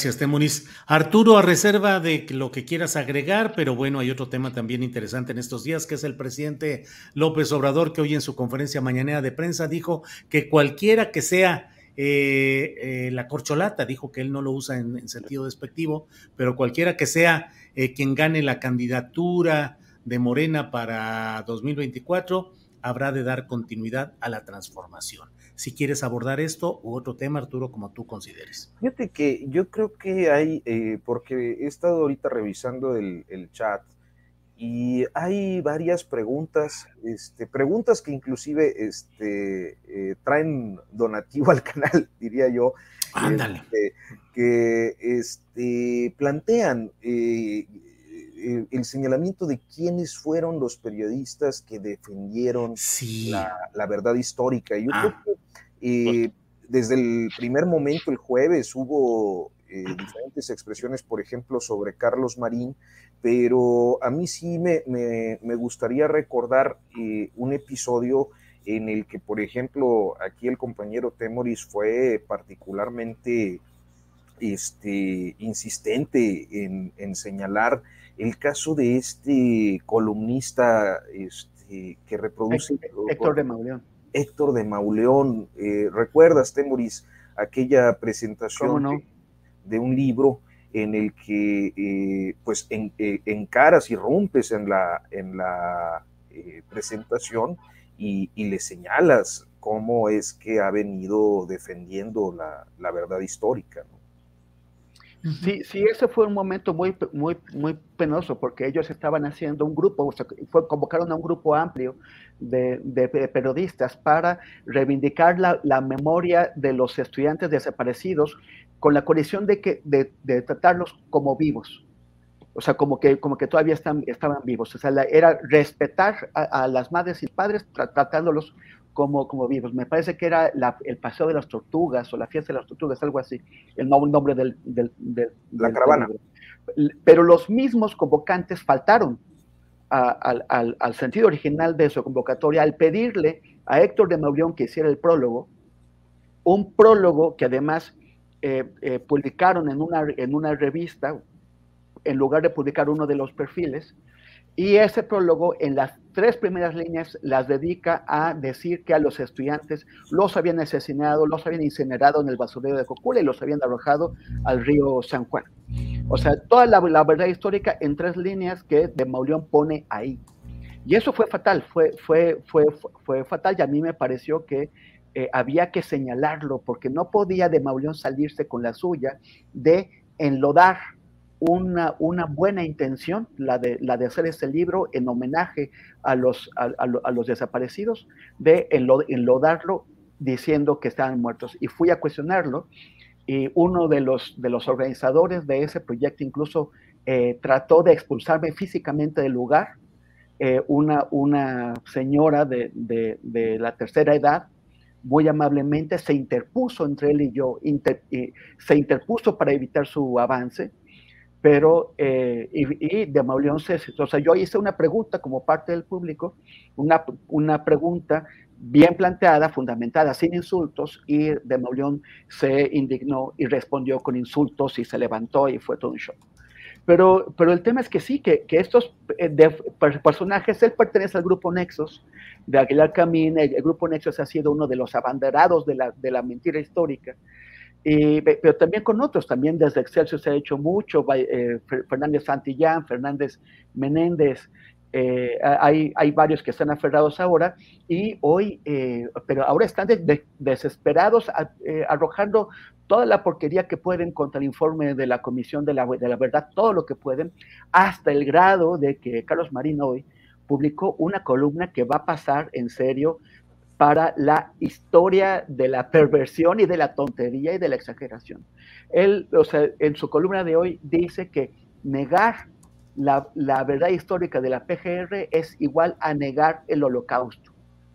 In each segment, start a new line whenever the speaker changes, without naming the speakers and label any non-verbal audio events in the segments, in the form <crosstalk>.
Gracias, Temuris. Arturo, a reserva de lo que quieras agregar, pero bueno, hay otro tema también interesante en estos días, que es el presidente López Obrador, que hoy en su conferencia mañanera de prensa dijo que cualquiera que sea eh, eh, la corcholata, dijo que él no lo usa en, en sentido despectivo, pero cualquiera que sea eh, quien gane la candidatura de Morena para 2024, habrá de dar continuidad a la transformación si quieres abordar esto u otro tema, Arturo, como tú consideres.
Fíjate que yo creo que hay, eh, porque he estado ahorita revisando el, el, chat y hay varias preguntas, este, preguntas que inclusive este, eh, traen donativo al canal, <laughs> diría yo.
Ándale.
Este, que este, plantean eh, el señalamiento de quiénes fueron los periodistas que defendieron
sí.
la, la, verdad histórica. Y yo ah. creo que eh, desde el primer momento, el jueves, hubo eh, diferentes expresiones, por ejemplo, sobre Carlos Marín, pero a mí sí me, me, me gustaría recordar eh, un episodio en el que, por ejemplo, aquí el compañero Temoris fue particularmente este, insistente en, en señalar el caso de este columnista este, que reproduce...
Héctor de Mauleón.
Héctor de Mauleón. Eh, ¿Recuerdas, Temoris, aquella presentación
no?
de, de, un libro en el que eh, pues en, eh, encaras y rompes en la, en la presentación y, y, le señalas cómo es que ha venido defendiendo la, la verdad histórica? ¿no?
Sí, sí, ese fue un momento muy, muy, muy penoso porque ellos estaban haciendo un grupo, o sea, fue, convocaron a un grupo amplio de, de, periodistas para reivindicar la, la, memoria de los estudiantes desaparecidos con la condición de, que, de, tratarlos como vivos. O sea, como que, como que todavía están, estaban vivos. O sea, era respetar a, a, las madres y padres tratándolos como, como vivos. Me parece que era la, el Paseo de las Tortugas o la Fiesta de las Tortugas, algo así, el nombre del... del, del
la del, caravana.
Pero los mismos convocantes faltaron a, al, al, al, sentido original de su convocatoria al pedirle a Héctor de Mauleón que hiciera el prólogo, un prólogo que además eh, eh, publicaron en una, en una revista, en lugar de publicar uno de los perfiles, y ese prólogo en las tres primeras líneas las dedica a decir que a los estudiantes los habían asesinado, los habían incinerado en el basurero de Cocula y los habían arrojado al río San Juan. O sea, toda la, verdad histórica en tres líneas que de Mauleón pone ahí. Y eso fue fatal, fue, fue, fue, fue fatal y a mí me pareció que eh, había que señalarlo porque no podía de Mauleón salirse con la suya de enlodar una, una, buena intención, la de, la de hacer este libro en homenaje a los, a, a, a los desaparecidos, de enlodarlo diciendo que estaban muertos. Y fui a cuestionarlo y uno de los, de los organizadores de ese proyecto incluso eh, trató de expulsarme físicamente del lugar, eh, una, una señora de, de, de, la tercera edad, muy amablemente se interpuso entre él y yo, se interpuso para evitar su avance, pero eh, y, y, de Mauleón se, o sea, yo hice una pregunta como parte del público, una, una pregunta bien planteada, fundamentada, sin insultos, y de Mauleón se indignó y respondió con insultos y se levantó y fue todo un show. Pero, pero el tema es que sí, que, que estos eh, personajes, él pertenece al grupo Nexos, de Aguilar Camín, el, grupo Nexos ha sido uno de los abanderados de la, de la mentira histórica, pero también con otros, también desde Excelsior se ha hecho mucho, eh, Fernández Santillán, Fernández Menéndez, eh, hay, hay, varios que están aferrados ahora y hoy, eh, pero ahora están desesperados eh, arrojando toda la porquería que pueden contra el informe de la Comisión de la, de la Verdad, todo lo que pueden, hasta el grado de que Carlos Marín hoy publicó una columna que va a pasar en serio para la historia de la perversión y de la tontería y de la exageración. Él, o sea, en su columna de hoy dice que negar la, verdad histórica de la PGR es igual a negar el holocausto.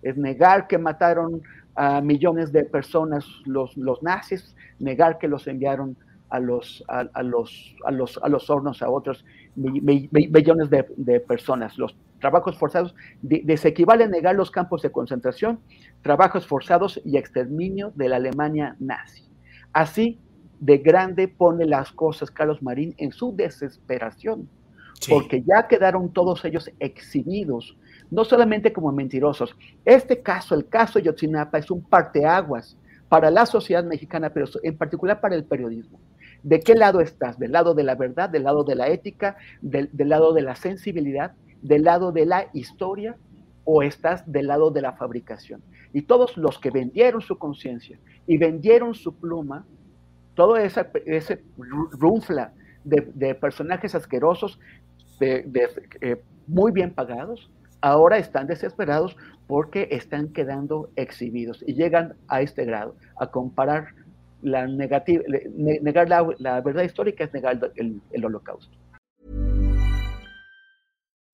Es negar que mataron a millones de personas los, los nazis, negar que los enviaron a los, a, los, a los, a los hornos a otros millones de, personas. Los trabajos forzados se equivale a negar los campos de concentración, trabajos forzados y exterminio de la Alemania nazi. Así de grande pone las cosas Carlos Marín en su desesperación porque ya quedaron todos ellos exhibidos, no solamente como mentirosos. Este caso, el caso de Yotzinapa, es un parteaguas para la sociedad mexicana, pero en particular para el periodismo. ¿De qué lado estás? ¿Del lado de la verdad, del lado de la ética, del, lado de la sensibilidad, del lado de la historia o estás del lado de la fabricación? Y todos los que vendieron su conciencia y vendieron su pluma, todo ese, ese runfla de, de, personajes asquerosos de, eh, muy bien pagados, ahora están desesperados porque están quedando exhibidos y llegan a este grado, a comparar la negativa, negar la, verdad histórica es negar el holocausto.